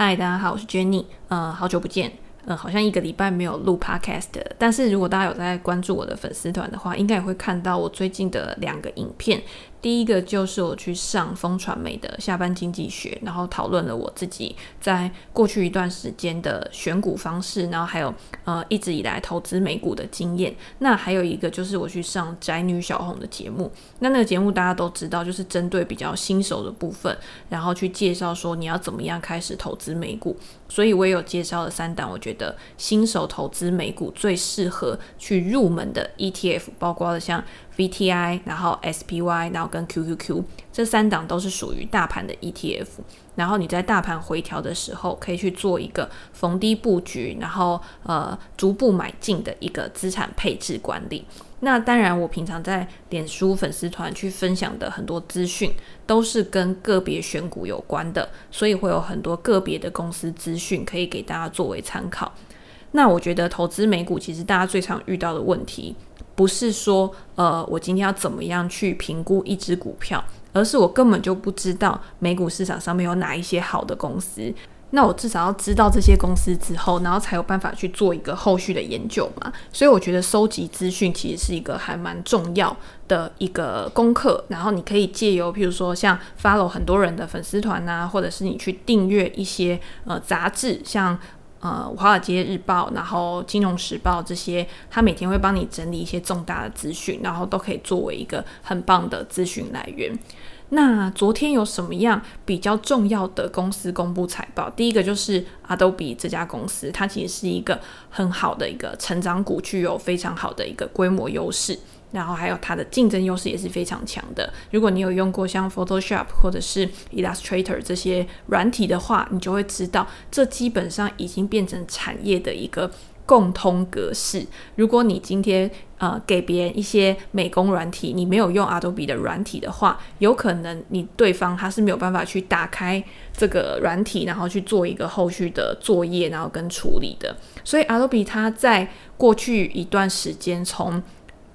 嗨，大家好，我是 Jenny，呃，好久不见。呃，好像一个礼拜没有录 podcast，但是如果大家有在关注我的粉丝团的话，应该也会看到我最近的两个影片。第一个就是我去上风传媒的下班经济学，然后讨论了我自己在过去一段时间的选股方式，然后还有呃一直以来投资美股的经验。那还有一个就是我去上宅女小红的节目，那那个节目大家都知道，就是针对比较新手的部分，然后去介绍说你要怎么样开始投资美股。所以我也有介绍了三档，我觉得新手投资美股最适合去入门的 ETF，包括了像 VTI，然后 SPY，然后跟 QQQ 这三档都是属于大盘的 ETF。然后你在大盘回调的时候，可以去做一个逢低布局，然后呃逐步买进的一个资产配置管理。那当然，我平常在脸书粉丝团去分享的很多资讯，都是跟个别选股有关的，所以会有很多个别的公司资讯可以给大家作为参考。那我觉得投资美股，其实大家最常遇到的问题，不是说呃我今天要怎么样去评估一只股票，而是我根本就不知道美股市场上面有哪一些好的公司。那我至少要知道这些公司之后，然后才有办法去做一个后续的研究嘛。所以我觉得收集资讯其实是一个还蛮重要的一个功课。然后你可以借由，譬如说像 follow 很多人的粉丝团啊，或者是你去订阅一些呃杂志，像呃华尔街日报，然后金融时报这些，他每天会帮你整理一些重大的资讯，然后都可以作为一个很棒的资讯来源。那昨天有什么样比较重要的公司公布财报？第一个就是 Adobe 这家公司，它其实是一个很好的一个成长股，具有非常好的一个规模优势，然后还有它的竞争优势也是非常强的。如果你有用过像 Photoshop 或者是 Illustrator 这些软体的话，你就会知道，这基本上已经变成产业的一个。共通格式。如果你今天呃给别人一些美工软体，你没有用 Adobe 的软体的话，有可能你对方他是没有办法去打开这个软体，然后去做一个后续的作业，然后跟处理的。所以 Adobe 它在过去一段时间从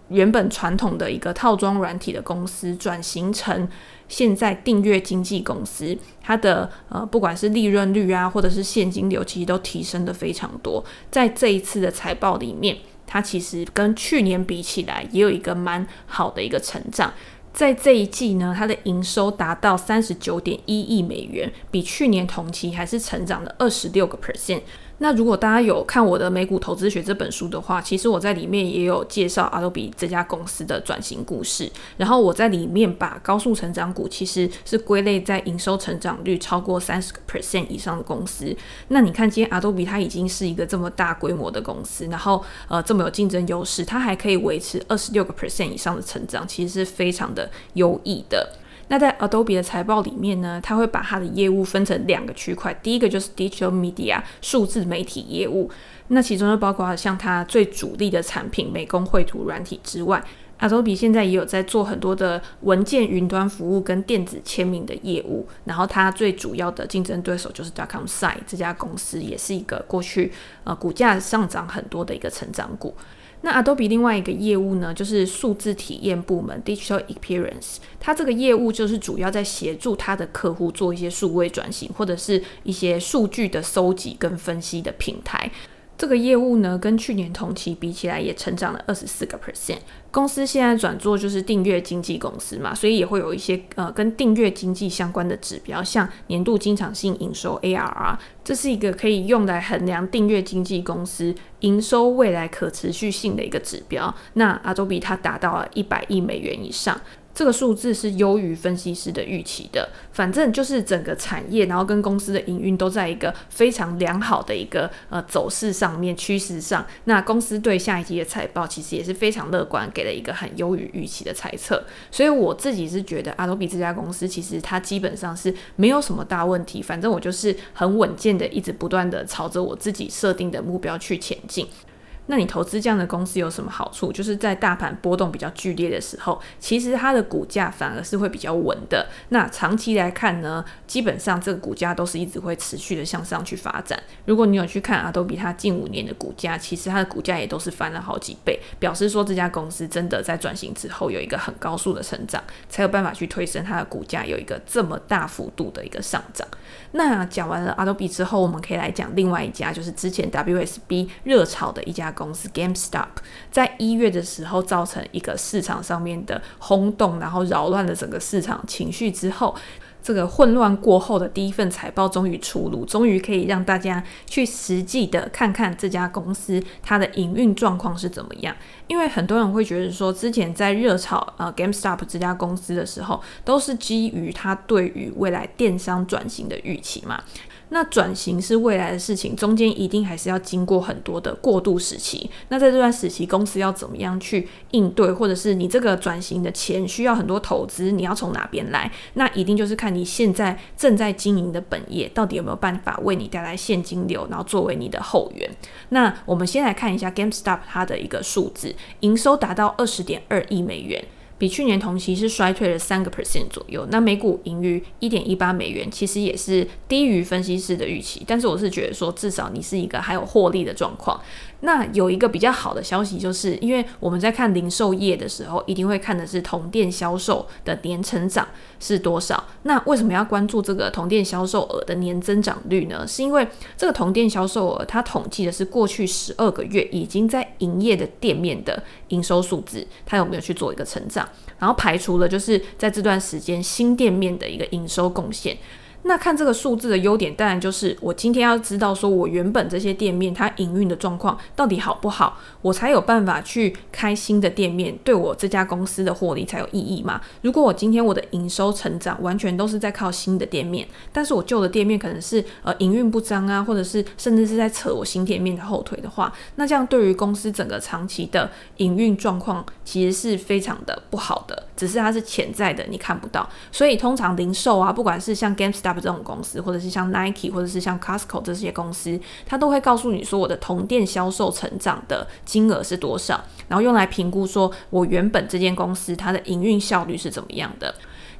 原本传统的一个套装软体的公司转型成现在订阅经纪公司，它的呃不管是利润率啊，或者是现金流，其实都提升得非常多。在这一次的财报里面，它其实跟去年比起来，也有一个蛮好的一个成长。在这一季呢，它的营收达到三十九点一亿美元，比去年同期还是成长了二十六个 percent。那如果大家有看我的美股投资学这本书的话，其实我在里面也有介绍 Adobe 这家公司的转型故事。然后我在里面把高速成长股其实是归类在营收成长率超过三十个 percent 以上的公司。那你看，今天 Adobe 它已经是一个这么大规模的公司，然后呃这么有竞争优势，它还可以维持二十六个 percent 以上的成长，其实是非常的优异的。那在 Adobe 的财报里面呢，它会把它的业务分成两个区块，第一个就是 Digital Media 数字媒体业务，那其中就包括像它最主力的产品美工绘图软体之外，Adobe 现在也有在做很多的文件云端服务跟电子签名的业务，然后它最主要的竞争对手就是 Dotcom Site 这家公司，也是一个过去呃股价上涨很多的一个成长股。那 Adobe 另外一个业务呢，就是数字体验部门 Digital Experience，它这个业务就是主要在协助它的客户做一些数位转型，或者是一些数据的收集跟分析的平台。这个业务呢，跟去年同期比起来也成长了二十四个 percent。公司现在转做就是订阅经纪公司嘛，所以也会有一些呃跟订阅经济相关的指标，像年度经常性营收 ARR，这是一个可以用来衡量订阅经纪公司营收未来可持续性的一个指标。那 Adobe 它达到了一百亿美元以上。这个数字是优于分析师的预期的，反正就是整个产业，然后跟公司的营运都在一个非常良好的一个呃走势上面趋势上。那公司对下一季的财报其实也是非常乐观，给了一个很优于预期的猜测。所以我自己是觉得 Adobe 这家公司其实它基本上是没有什么大问题，反正我就是很稳健的，一直不断的朝着我自己设定的目标去前进。那你投资这样的公司有什么好处？就是在大盘波动比较剧烈的时候，其实它的股价反而是会比较稳的。那长期来看呢，基本上这个股价都是一直会持续的向上去发展。如果你有去看阿多比它近五年的股价，其实它的股价也都是翻了好几倍，表示说这家公司真的在转型之后有一个很高速的成长，才有办法去推升它的股价有一个这么大幅度的一个上涨。那讲完了阿多比之后，我们可以来讲另外一家，就是之前 WSB 热炒的一家公司 GameStop，在一月的时候造成一个市场上面的轰动，然后扰乱了整个市场情绪之后。这个混乱过后的第一份财报终于出炉，终于可以让大家去实际的看看这家公司它的营运状况是怎么样。因为很多人会觉得说，之前在热炒呃 GameStop 这家公司的时候，都是基于它对于未来电商转型的预期嘛。那转型是未来的事情，中间一定还是要经过很多的过渡时期。那在这段时期，公司要怎么样去应对，或者是你这个转型的钱需要很多投资，你要从哪边来？那一定就是看你现在正在经营的本业到底有没有办法为你带来现金流，然后作为你的后援。那我们先来看一下 GameStop 它的一个数字，营收达到二十点二亿美元。比去年同期是衰退了三个 percent 左右，那每股盈余一点一八美元，其实也是低于分析师的预期。但是我是觉得说，至少你是一个还有获利的状况。那有一个比较好的消息，就是因为我们在看零售业的时候，一定会看的是同店销售的年成长是多少。那为什么要关注这个同店销售额的年增长率呢？是因为这个同店销售额它统计的是过去十二个月已经在营业的店面的营收数字，它有没有去做一个成长，然后排除了就是在这段时间新店面的一个营收贡献。那看这个数字的优点，当然就是我今天要知道说，我原本这些店面它营运的状况到底好不好，我才有办法去开新的店面，对我这家公司的获利才有意义嘛。如果我今天我的营收成长完全都是在靠新的店面，但是我旧的店面可能是呃营运不彰啊，或者是甚至是在扯我新店面的后腿的话，那这样对于公司整个长期的营运状况其实是非常的不好的，只是它是潜在的，你看不到。所以通常零售啊，不管是像 GameStop。这种公司，或者是像 Nike，或者是像 Costco 这些公司，它都会告诉你说，我的同店销售成长的金额是多少，然后用来评估说我原本这间公司它的营运效率是怎么样的。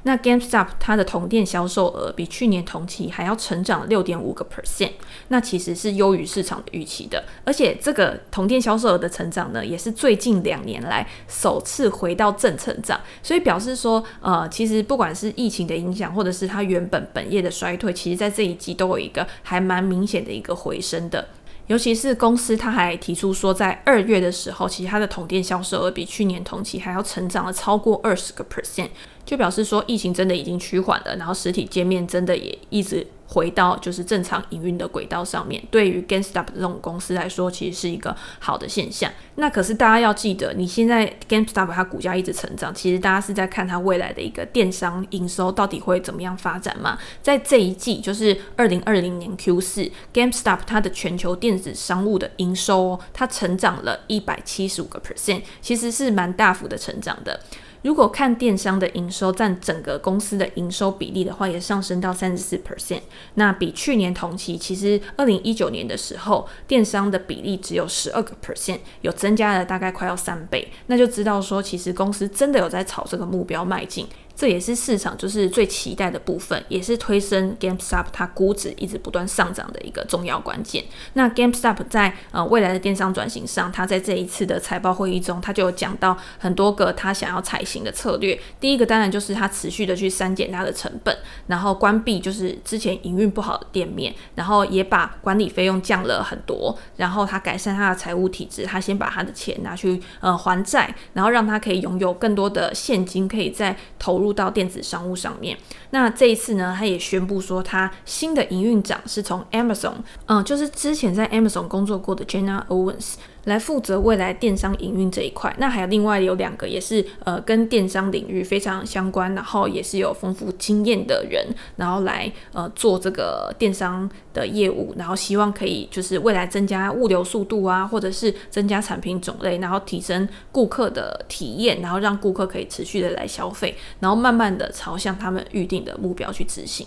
那 GameStop 它的同店销售额比去年同期还要成长六点五个 percent，那其实是优于市场的预期的。而且这个同店销售额的成长呢，也是最近两年来首次回到正成长。所以表示说，呃，其实不管是疫情的影响，或者是它原本本业的衰退，其实在这一季都有一个还蛮明显的一个回升的。尤其是公司，他还提出说，在二月的时候，其实它的同店销售额比去年同期还要成长了超过二十个 percent，就表示说疫情真的已经趋缓了，然后实体店面真的也一直。回到就是正常营运的轨道上面，对于 GameStop 这种公司来说，其实是一个好的现象。那可是大家要记得，你现在 GameStop 它股价一直成长，其实大家是在看它未来的一个电商营收到底会怎么样发展嘛？在这一季，就是二零二零年 Q 四，GameStop 它的全球电子商务的营收，它成长了一百七十五个 percent，其实是蛮大幅的成长的。如果看电商的营收占整个公司的营收比例的话，也上升到三十四 percent。那比去年同期，其实二零一九年的时候，电商的比例只有十二个 percent，有增加了大概快要三倍。那就知道说，其实公司真的有在朝这个目标迈进。这也是市场就是最期待的部分，也是推升 GameStop 它估值一直不断上涨的一个重要关键。那 GameStop 在呃未来的电商转型上，它在这一次的财报会议中，它就有讲到很多个它想要采行的策略。第一个当然就是它持续的去删减它的成本，然后关闭就是之前营运不好的店面，然后也把管理费用降了很多，然后它改善它的财务体制，它先把它的钱拿去呃还债，然后让它可以拥有更多的现金，可以再投入。入到电子商务上面，那这一次呢，他也宣布说，他新的营运长是从 Amazon，嗯，就是之前在 Amazon 工作过的 Jenna Owens。来负责未来电商营运这一块，那还有另外有两个也是呃跟电商领域非常相关，然后也是有丰富经验的人，然后来呃做这个电商的业务，然后希望可以就是未来增加物流速度啊，或者是增加产品种类，然后提升顾客的体验，然后让顾客可以持续的来消费，然后慢慢的朝向他们预定的目标去执行。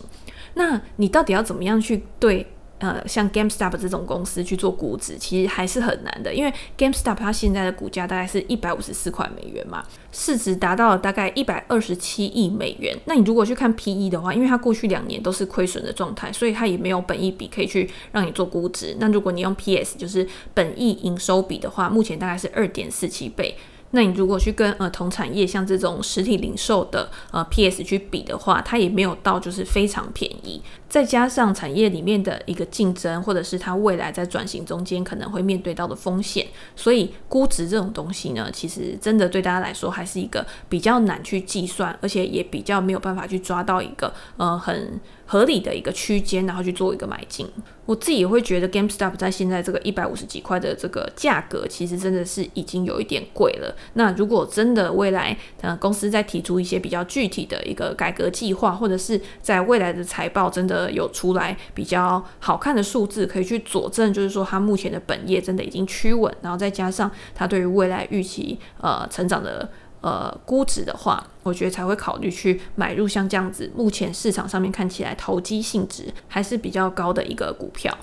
那你到底要怎么样去对呃，像 GameStop 这种公司去做估值，其实还是很难的，因为 GameStop 它现在的股价大概是一百五十四块美元嘛，市值达到了大概一百二十七亿美元。那你如果去看 PE 的话，因为它过去两年都是亏损的状态，所以它也没有本益比可以去让你做估值。那如果你用 PS，就是本益营收比的话，目前大概是二点四七倍。那你如果去跟呃同产业像这种实体零售的呃 PS 去比的话，它也没有到就是非常便宜。再加上产业里面的一个竞争，或者是它未来在转型中间可能会面对到的风险，所以估值这种东西呢，其实真的对大家来说还是一个比较难去计算，而且也比较没有办法去抓到一个呃很合理的一个区间，然后去做一个买进。我自己也会觉得 GameStop 在现在这个一百五十几块的这个价格，其实真的是已经有一点贵了。那如果真的未来呃公司在提出一些比较具体的一个改革计划，或者是在未来的财报真的有出来比较好看的数字，可以去佐证，就是说它目前的本业真的已经趋稳，然后再加上它对于未来预期呃成长的。呃，估值的话，我觉得才会考虑去买入像这样子，目前市场上面看起来投机性质还是比较高的一个股票。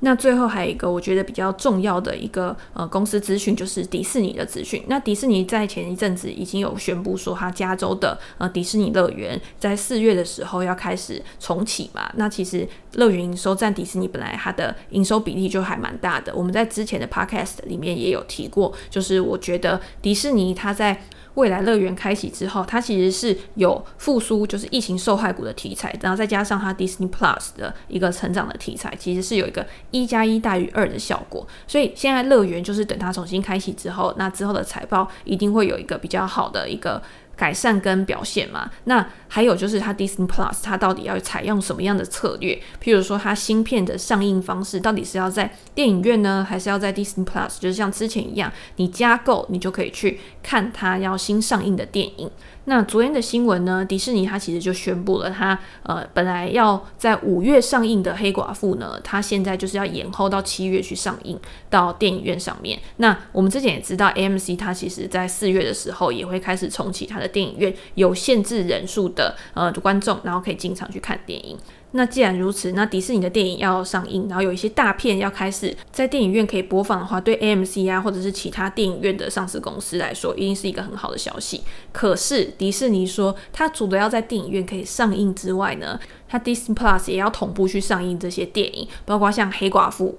那最后还有一个我觉得比较重要的一个呃公司资讯，就是迪士尼的资讯。那迪士尼在前一阵子已经有宣布说，它加州的呃迪士尼乐园在四月的时候要开始重启嘛。那其实乐园营收占迪士尼本来它的营收比例就还蛮大的。我们在之前的 podcast 里面也有提过，就是我觉得迪士尼它在未来乐园开启之后，它其实是有复苏，就是疫情受害股的题材，然后再加上它 Disney Plus 的一个成长的题材，其实是有一个一加一大于二的效果。所以现在乐园就是等它重新开启之后，那之后的财报一定会有一个比较好的一个。改善跟表现嘛，那还有就是它 Disney Plus 它到底要采用什么样的策略？譬如说它芯片的上映方式到底是要在电影院呢，还是要在 Disney Plus？就是像之前一样，你加购你就可以去看它要新上映的电影。那昨天的新闻呢，迪士尼它其实就宣布了它，呃本来要在五月上映的黑寡妇呢，它现在就是要延后到七月去上映到电影院上面。那我们之前也知道，AMC 它其实在四月的时候也会开始重启它的电影院，有限制人数的呃观众，然后可以进场去看电影。那既然如此，那迪士尼的电影要上映，然后有一些大片要开始在电影院可以播放的话，对 AMC 啊或者是其他电影院的上市公司来说，一定是一个很好的消息。可是迪士尼说，它除了要在电影院可以上映之外呢，它 Disney Plus 也要同步去上映这些电影，包括像黑寡妇。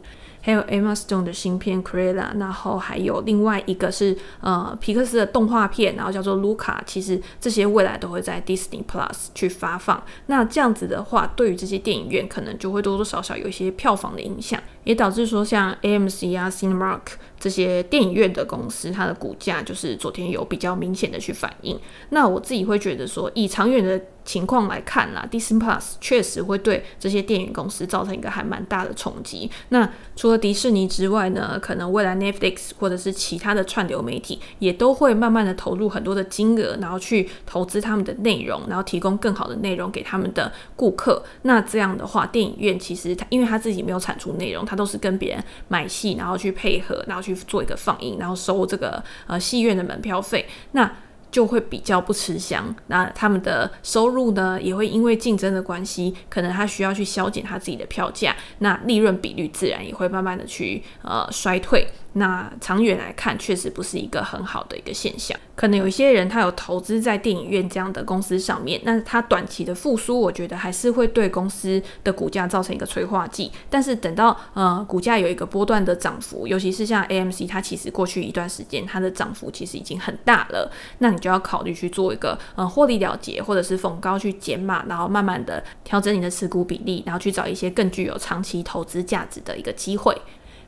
还有 Emma Stone 的新片 Creela，然后还有另外一个是呃皮克斯的动画片，然后叫做 Luca。其实这些未来都会在 Disney Plus 去发放。那这样子的话，对于这些电影院可能就会多多少少有一些票房的影响，也导致说像 AMC 啊、Cinemark 这些电影院的公司，它的股价就是昨天有比较明显的去反应。那我自己会觉得说，以长远的情况来看啦，Disney Plus 确实会对这些电影公司造成一个还蛮大的冲击。那除了迪士尼之外呢，可能未来 Netflix 或者是其他的串流媒体也都会慢慢的投入很多的金额，然后去投资他们的内容，然后提供更好的内容给他们的顾客。那这样的话，电影院其实它因为他自己没有产出内容，他都是跟别人买戏，然后去配合，然后去做一个放映，然后收这个呃戏院的门票费。那就会比较不吃香，那他们的收入呢，也会因为竞争的关系，可能他需要去削减他自己的票价，那利润比率自然也会慢慢的去呃衰退。那长远来看，确实不是一个很好的一个现象。可能有一些人他有投资在电影院这样的公司上面，那他短期的复苏，我觉得还是会对公司的股价造成一个催化剂。但是等到呃股价有一个波段的涨幅，尤其是像 AMC，它其实过去一段时间它的涨幅其实已经很大了，那你就要考虑去做一个呃获利了结，或者是逢高去减码，然后慢慢的调整你的持股比例，然后去找一些更具有长期投资价值的一个机会。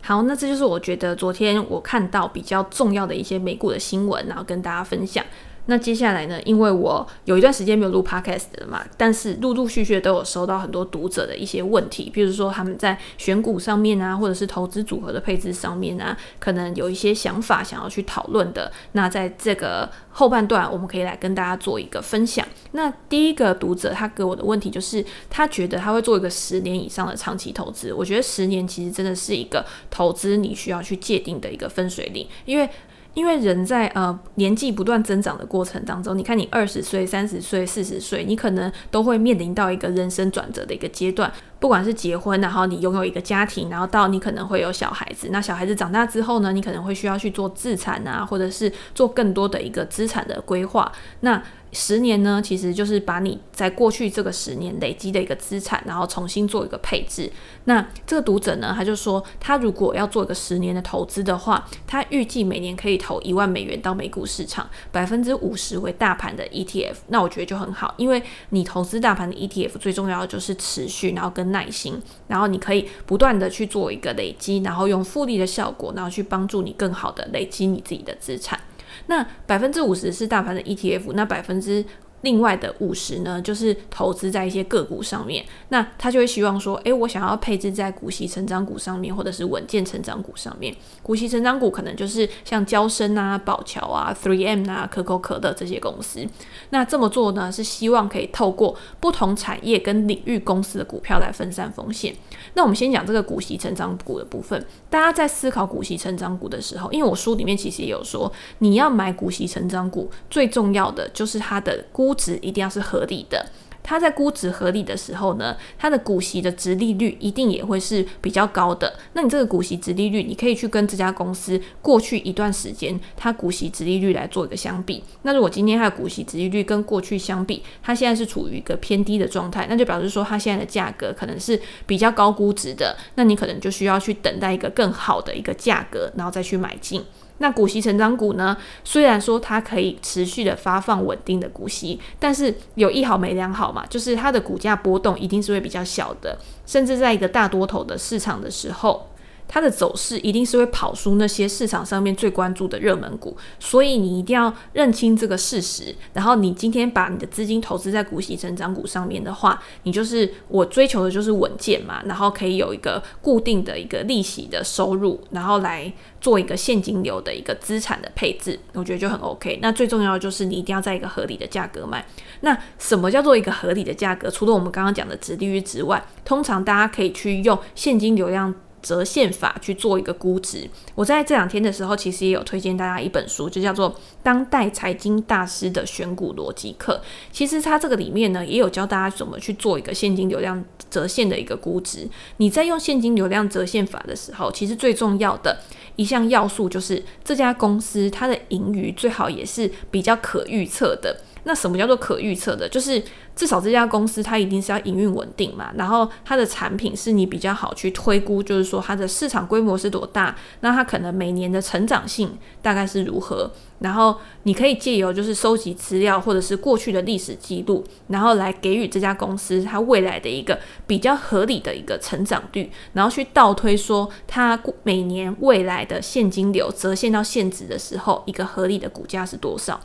好，那这就是我觉得昨天我看到比较重要的一些美股的新闻，然后跟大家分享。那接下来呢，因为我有一段时间没有录 podcast 了嘛，但是陆陆续续都有收到很多读者的一些问题，比如说他们在选股上面啊，或者是投资组合的配置上面啊，可能有一些想法想要去讨论的。那在这个后半段，我们可以来跟大家做一个分享。那第一个读者他给我的问题就是，他觉得他会做一个十年以上的长期投资。我觉得十年其实真的是一个投资你需要去界定的一个分水岭，因为。因为人在呃年纪不断增长的过程当中，你看你二十岁、三十岁、四十岁，你可能都会面临到一个人生转折的一个阶段。不管是结婚，然后你拥有一个家庭，然后到你可能会有小孩子，那小孩子长大之后呢，你可能会需要去做自产啊，或者是做更多的一个资产的规划。那十年呢，其实就是把你在过去这个十年累积的一个资产，然后重新做一个配置。那这个读者呢，他就说，他如果要做一个十年的投资的话，他预计每年可以投一万美元到美股市场，百分之五十为大盘的 ETF。那我觉得就很好，因为你投资大盘的 ETF 最重要的就是持续，然后跟耐心，然后你可以不断的去做一个累积，然后用复利的效果，然后去帮助你更好的累积你自己的资产。那百分之五十是大盘的 ETF，那百分之另外的五十呢，就是投资在一些个股上面。那他就会希望说，诶，我想要配置在股息成长股上面，或者是稳健成长股上面。股息成长股可能就是像交生啊、宝桥啊、three M 啊、可口可乐这些公司。那这么做呢，是希望可以透过不同产业跟领域公司的股票来分散风险。那我们先讲这个股息成长股的部分。大家在思考股息成长股的时候，因为我书里面其实也有说，你要买股息成长股，最重要的就是它的估估值一定要是合理的。它在估值合理的时候呢，它的股息的殖利率一定也会是比较高的。那你这个股息殖利率，你可以去跟这家公司过去一段时间它股息殖利率来做一个相比。那如果今天它的股息殖利率跟过去相比，它现在是处于一个偏低的状态，那就表示说它现在的价格可能是比较高估值的。那你可能就需要去等待一个更好的一个价格，然后再去买进。那股息成长股呢？虽然说它可以持续的发放稳定的股息，但是有一好没两好嘛，就是它的股价波动一定是会比较小的，甚至在一个大多头的市场的时候。它的走势一定是会跑输那些市场上面最关注的热门股，所以你一定要认清这个事实。然后你今天把你的资金投资在股息成长股上面的话，你就是我追求的就是稳健嘛，然后可以有一个固定的一个利息的收入，然后来做一个现金流的一个资产的配置，我觉得就很 OK。那最重要的就是你一定要在一个合理的价格买。那什么叫做一个合理的价格？除了我们刚刚讲的值利率之外，通常大家可以去用现金流量折现法去做一个估值。我在这两天的时候，其实也有推荐大家一本书，就叫做《当代财经大师的选股逻辑课》。其实它这个里面呢，也有教大家怎么去做一个现金流量折现的一个估值。你在用现金流量折现法的时候，其实最重要的一项要素就是这家公司它的盈余最好也是比较可预测的。那什么叫做可预测的？就是至少这家公司它一定是要营运稳定嘛，然后它的产品是你比较好去推估，就是说它的市场规模是多大，那它可能每年的成长性大概是如何，然后你可以借由就是收集资料或者是过去的历史记录，然后来给予这家公司它未来的一个比较合理的一个成长率，然后去倒推说它每年未来的现金流折现到现值的时候，一个合理的股价是多少。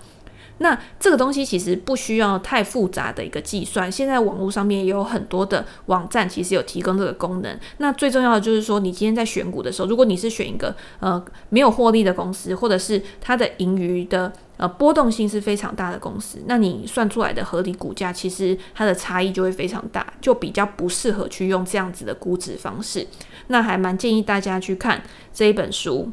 那这个东西其实不需要太复杂的一个计算，现在网络上面也有很多的网站，其实有提供这个功能。那最重要的就是说，你今天在选股的时候，如果你是选一个呃没有获利的公司，或者是它的盈余的呃波动性是非常大的公司，那你算出来的合理股价，其实它的差异就会非常大，就比较不适合去用这样子的估值方式。那还蛮建议大家去看这一本书。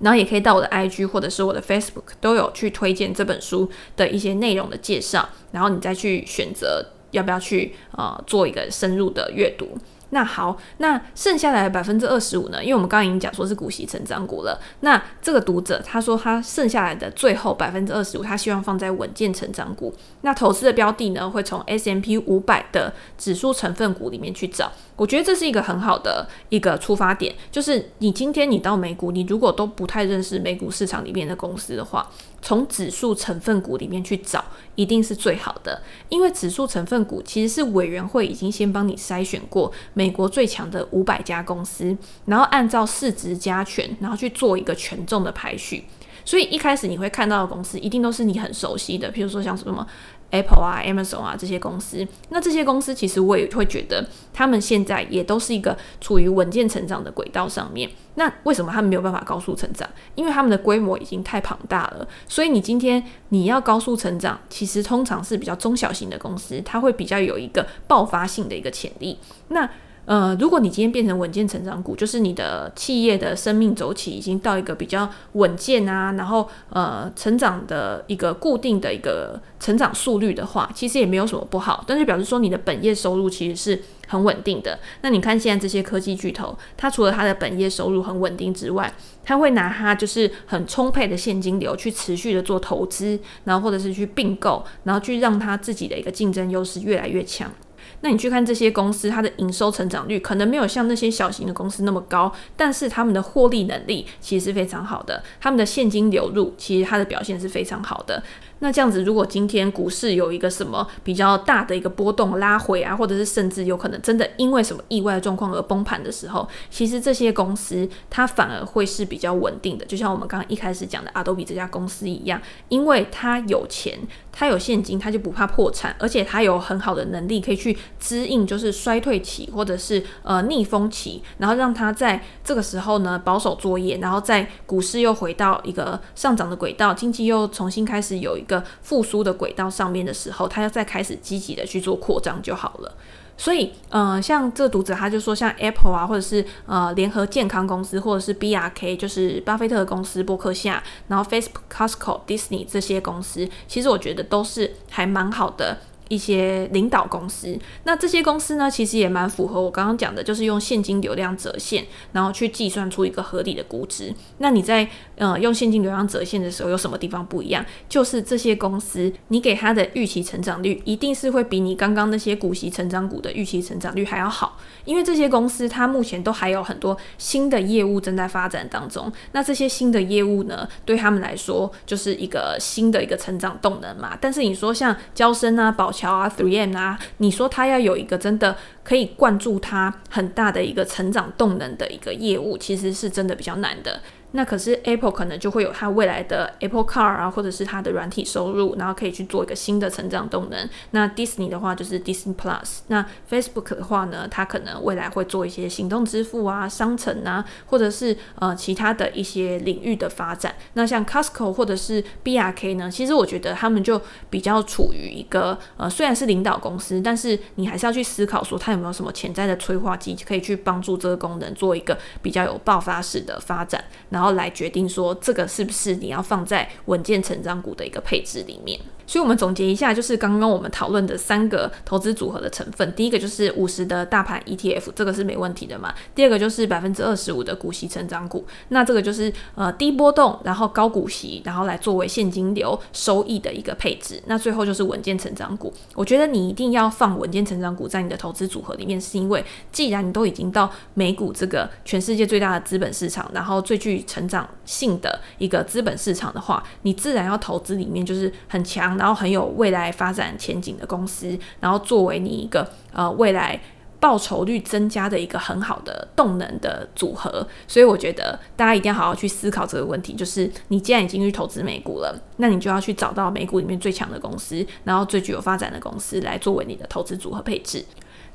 然后也可以到我的 IG 或者是我的 Facebook 都有去推荐这本书的一些内容的介绍，然后你再去选择要不要去呃做一个深入的阅读。那好，那剩下来的百分之二十五呢？因为我们刚刚已经讲说是股息成长股了。那这个读者他说他剩下来的最后百分之二十五，他希望放在稳健成长股。那投资的标的呢，会从 S M P 五百的指数成分股里面去找。我觉得这是一个很好的一个出发点，就是你今天你到美股，你如果都不太认识美股市场里面的公司的话。从指数成分股里面去找，一定是最好的，因为指数成分股其实是委员会已经先帮你筛选过美国最强的五百家公司，然后按照市值加权，然后去做一个权重的排序。所以一开始你会看到的公司，一定都是你很熟悉的，譬如说像什么。Apple 啊，Amazon 啊，这些公司，那这些公司其实我也会觉得，他们现在也都是一个处于稳健成长的轨道上面。那为什么他们没有办法高速成长？因为他们的规模已经太庞大了。所以你今天你要高速成长，其实通常是比较中小型的公司，它会比较有一个爆发性的一个潜力。那呃，如果你今天变成稳健成长股，就是你的企业的生命周期已经到一个比较稳健啊，然后呃，成长的一个固定的一个成长速率的话，其实也没有什么不好。但是表示说你的本业收入其实是很稳定的。那你看现在这些科技巨头，它除了它的本业收入很稳定之外，它会拿它就是很充沛的现金流去持续的做投资，然后或者是去并购，然后去让它自己的一个竞争优势越来越强。那你去看这些公司，它的营收成长率可能没有像那些小型的公司那么高，但是他们的获利能力其实是非常好的，他们的现金流入其实它的表现是非常好的。那这样子，如果今天股市有一个什么比较大的一个波动拉回啊，或者是甚至有可能真的因为什么意外状况而崩盘的时候，其实这些公司它反而会是比较稳定的，就像我们刚刚一开始讲的 Adobe 这家公司一样，因为它有钱，它有现金，它就不怕破产，而且它有很好的能力可以去支应就是衰退期或者是呃逆风期，然后让它在这个时候呢保守作业，然后在股市又回到一个上涨的轨道，经济又重新开始有个复苏的轨道上面的时候，他要再开始积极的去做扩张就好了。所以，呃，像这读者他就说，像 Apple 啊，或者是呃联合健康公司，或者是 BRK，就是巴菲特的公司，伯克夏，然后 Facebook、Costco、Disney 这些公司，其实我觉得都是还蛮好的。一些领导公司，那这些公司呢，其实也蛮符合我刚刚讲的，就是用现金流量折现，然后去计算出一个合理的估值。那你在呃用现金流量折现的时候，有什么地方不一样？就是这些公司，你给它的预期成长率，一定是会比你刚刚那些股息成长股的预期成长率还要好，因为这些公司它目前都还有很多新的业务正在发展当中。那这些新的业务呢，对他们来说就是一个新的一个成长动能嘛。但是你说像交生啊、保桥啊、Three M 啊，你说他要有一个真的可以灌注他很大的一个成长动能的一个业务，其实是真的比较难的。那可是 Apple 可能就会有它未来的 Apple Car 啊，或者是它的软体收入，然后可以去做一个新的成长动能。那 Disney 的话就是 Disney Plus。那 Facebook 的话呢，它可能未来会做一些行动支付啊、商城啊，或者是呃其他的一些领域的发展。那像 Costco 或者是 BRK 呢，其实我觉得他们就比较处于一个呃虽然是领导公司，但是你还是要去思考说它有没有什么潜在的催化剂，可以去帮助这个功能做一个比较有爆发式的发展，然后。后来决定说，这个是不是你要放在稳健成长股的一个配置里面。所以，我们总结一下，就是刚刚我们讨论的三个投资组合的成分。第一个就是五十的大盘 ETF，这个是没问题的嘛。第二个就是百分之二十五的股息成长股，那这个就是呃低波动，然后高股息，然后来作为现金流收益的一个配置。那最后就是稳健成长股。我觉得你一定要放稳健成长股在你的投资组合里面，是因为既然你都已经到美股这个全世界最大的资本市场，然后最具成长性的一个资本市场的话，你自然要投资里面就是很强。然后很有未来发展前景的公司，然后作为你一个呃未来报酬率增加的一个很好的动能的组合，所以我觉得大家一定要好好去思考这个问题。就是你既然已经去投资美股了，那你就要去找到美股里面最强的公司，然后最具有发展的公司来作为你的投资组合配置。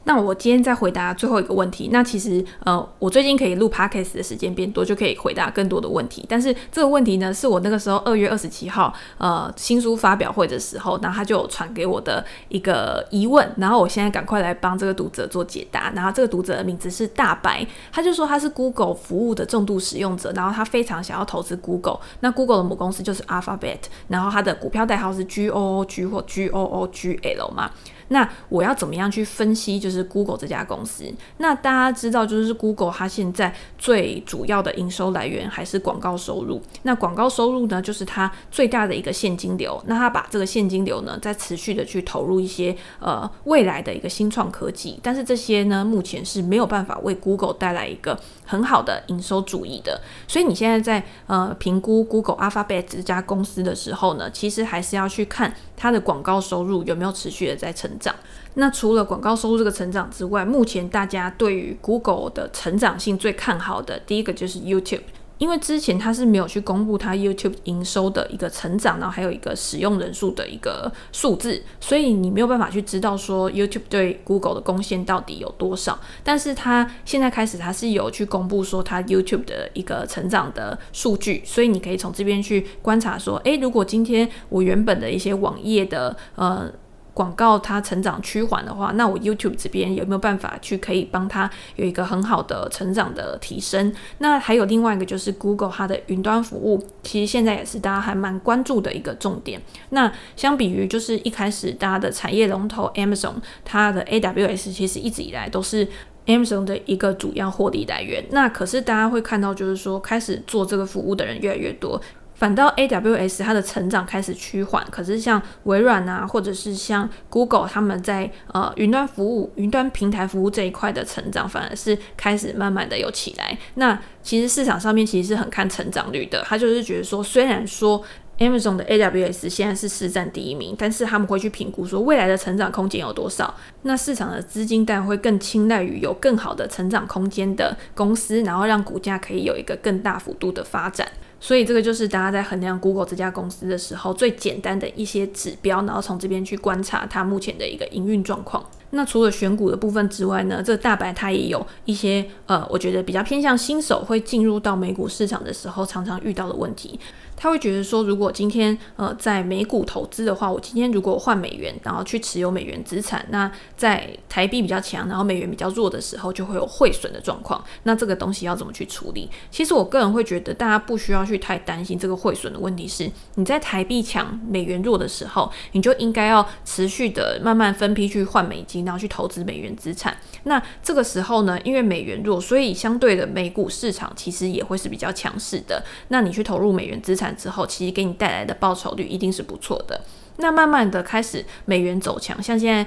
那我今天再回答最后一个问题。那其实呃，我最近可以录 podcast 的时间变多，就可以回答更多的问题。但是这个问题呢，是我那个时候二月二十七号呃新书发表会的时候，然后他就传给我的一个疑问，然后我现在赶快来帮这个读者做解答。然后这个读者的名字是大白，他就说他是 Google 服务的重度使用者，然后他非常想要投资 Google。那 Google 的母公司就是 Alphabet，然后他的股票代号是 G O O G 或 G O O G L 嘛。那我要怎么样去分析就是 Google 这家公司？那大家知道，就是 Google 它现在最主要的营收来源还是广告收入。那广告收入呢，就是它最大的一个现金流。那它把这个现金流呢，再持续的去投入一些呃未来的一个新创科技。但是这些呢，目前是没有办法为 Google 带来一个很好的营收主义的。所以你现在在呃评估 Google Alphabet 这家公司的时候呢，其实还是要去看它的广告收入有没有持续的在成长。那除了广告收入这个成长之外，目前大家对于 Google 的成长性最看好的第一个就是 YouTube，因为之前它是没有去公布它 YouTube 营收的一个成长，然后还有一个使用人数的一个数字，所以你没有办法去知道说 YouTube 对 Google 的贡献到底有多少。但是它现在开始，它是有去公布说它 YouTube 的一个成长的数据，所以你可以从这边去观察说，诶，如果今天我原本的一些网页的呃。广告它成长趋缓的话，那我 YouTube 这边有没有办法去可以帮它有一个很好的成长的提升？那还有另外一个就是 Google 它的云端服务，其实现在也是大家还蛮关注的一个重点。那相比于就是一开始大家的产业龙头 Amazon，它的 AWS 其实一直以来都是 Amazon 的一个主要获利来源。那可是大家会看到，就是说开始做这个服务的人越来越多。反倒 AWS 它的成长开始趋缓，可是像微软啊，或者是像 Google 他们在呃云端服务、云端平台服务这一块的成长，反而是开始慢慢的有起来。那其实市场上面其实是很看成长率的，他就是觉得说，虽然说 Amazon 的 AWS 现在是市占第一名，但是他们会去评估说未来的成长空间有多少。那市场的资金当然会更青睐于有更好的成长空间的公司，然后让股价可以有一个更大幅度的发展。所以这个就是大家在衡量 Google 这家公司的时候最简单的一些指标，然后从这边去观察它目前的一个营运状况。那除了选股的部分之外呢，这个大白它也有一些呃，我觉得比较偏向新手会进入到美股市场的时候常常遇到的问题。他会觉得说，如果今天呃在美股投资的话，我今天如果换美元，然后去持有美元资产，那在台币比较强，然后美元比较弱的时候，就会有汇损的状况。那这个东西要怎么去处理？其实我个人会觉得，大家不需要去太担心这个汇损的问题。是你在台币强、美元弱的时候，你就应该要持续的慢慢分批去换美金，然后去投资美元资产。那这个时候呢，因为美元弱，所以相对的美股市场其实也会是比较强势的。那你去投入美元资产。之后，其实给你带来的报酬率一定是不错的。那慢慢的开始美元走强，像现在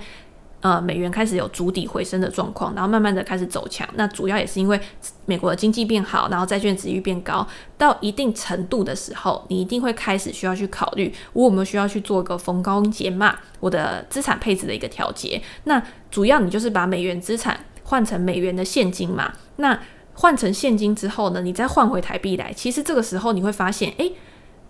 呃美元开始有筑底回升的状况，然后慢慢的开始走强。那主要也是因为美国的经济变好，然后债券殖利率变高，到一定程度的时候，你一定会开始需要去考虑，我有没有需要去做一个逢高减码，我的资产配置的一个调节。那主要你就是把美元资产换成美元的现金嘛。那换成现金之后呢，你再换回台币来，其实这个时候你会发现，诶。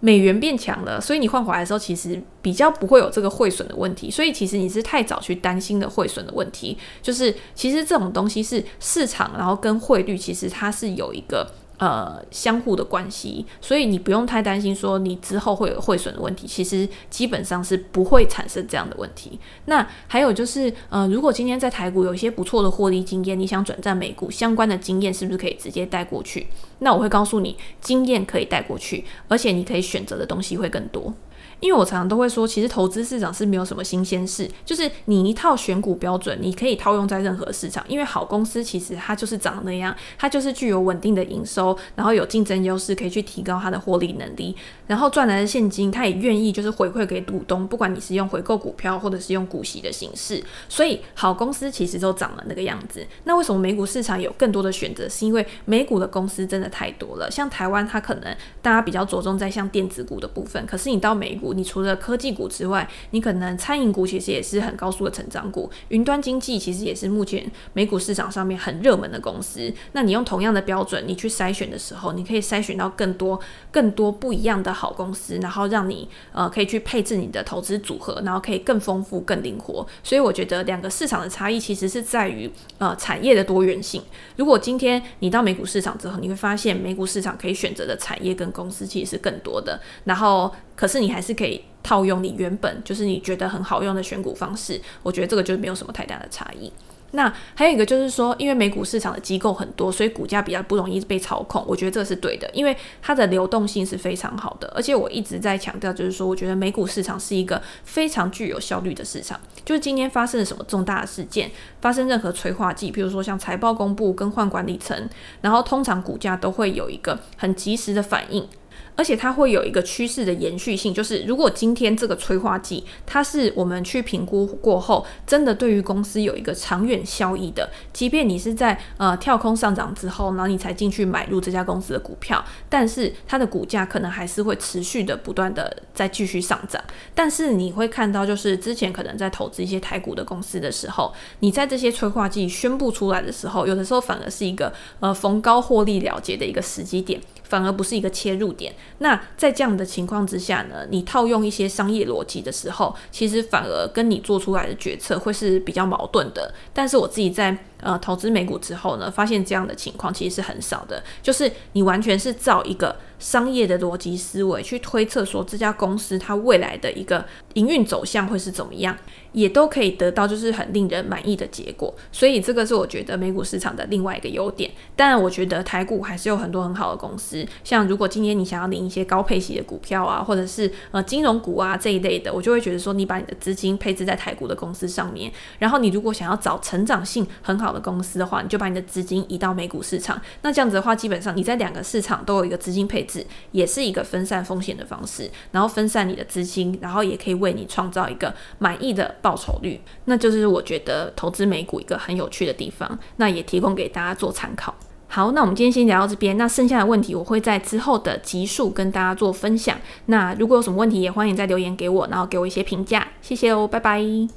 美元变强了，所以你换回来的时候，其实比较不会有这个汇损的问题。所以其实你是太早去担心的汇损的问题，就是其实这种东西是市场，然后跟汇率其实它是有一个。呃，相互的关系，所以你不用太担心说你之后会有汇损的问题，其实基本上是不会产生这样的问题。那还有就是，呃，如果今天在台股有一些不错的获利经验，你想转战美股相关的经验，是不是可以直接带过去？那我会告诉你，经验可以带过去，而且你可以选择的东西会更多。因为我常常都会说，其实投资市场是没有什么新鲜事，就是你一套选股标准，你可以套用在任何市场。因为好公司其实它就是长那样，它就是具有稳定的营收，然后有竞争优势，可以去提高它的获利能力，然后赚来的现金，它也愿意就是回馈给股东，不管你是用回购股票或者是用股息的形式。所以好公司其实都长了那个样子。那为什么美股市场有更多的选择？是因为美股的公司真的太多了。像台湾，它可能大家比较着重在像电子股的部分，可是你到美股。你除了科技股之外，你可能餐饮股其实也是很高速的成长股，云端经济其实也是目前美股市场上面很热门的公司。那你用同样的标准，你去筛选的时候，你可以筛选到更多、更多不一样的好公司，然后让你呃可以去配置你的投资组合，然后可以更丰富、更灵活。所以我觉得两个市场的差异其实是在于呃产业的多元性。如果今天你到美股市场之后，你会发现美股市场可以选择的产业跟公司其实是更多的。然后可是你还是可以套用你原本就是你觉得很好用的选股方式，我觉得这个就没有什么太大的差异。那还有一个就是说，因为美股市场的机构很多，所以股价比较不容易被操控。我觉得这是对的，因为它的流动性是非常好的。而且我一直在强调，就是说，我觉得美股市场是一个非常具有效率的市场。就是今天发生了什么重大的事件，发生任何催化剂，比如说像财报公布、更换管理层，然后通常股价都会有一个很及时的反应。而且它会有一个趋势的延续性，就是如果今天这个催化剂，它是我们去评估过后，真的对于公司有一个长远效益的，即便你是在呃跳空上涨之后，然后你才进去买入这家公司的股票，但是它的股价可能还是会持续的不断的再继续上涨。但是你会看到，就是之前可能在投资一些台股的公司的时候，你在这些催化剂宣布出来的时候，有的时候反而是一个呃逢高获利了结的一个时机点。反而不是一个切入点。那在这样的情况之下呢，你套用一些商业逻辑的时候，其实反而跟你做出来的决策会是比较矛盾的。但是我自己在呃投资美股之后呢，发现这样的情况其实是很少的，就是你完全是照一个商业的逻辑思维去推测说这家公司它未来的一个营运走向会是怎么样。也都可以得到就是很令人满意的结果，所以这个是我觉得美股市场的另外一个优点。当然，我觉得台股还是有很多很好的公司，像如果今天你想要领一些高配息的股票啊，或者是呃金融股啊这一类的，我就会觉得说你把你的资金配置在台股的公司上面。然后你如果想要找成长性很好的公司的话，你就把你的资金移到美股市场。那这样子的话，基本上你在两个市场都有一个资金配置，也是一个分散风险的方式，然后分散你的资金，然后也可以为你创造一个满意的。报酬率，那就是我觉得投资美股一个很有趣的地方，那也提供给大家做参考。好，那我们今天先聊到这边，那剩下的问题我会在之后的集数跟大家做分享。那如果有什么问题，也欢迎再留言给我，然后给我一些评价，谢谢哦，拜拜。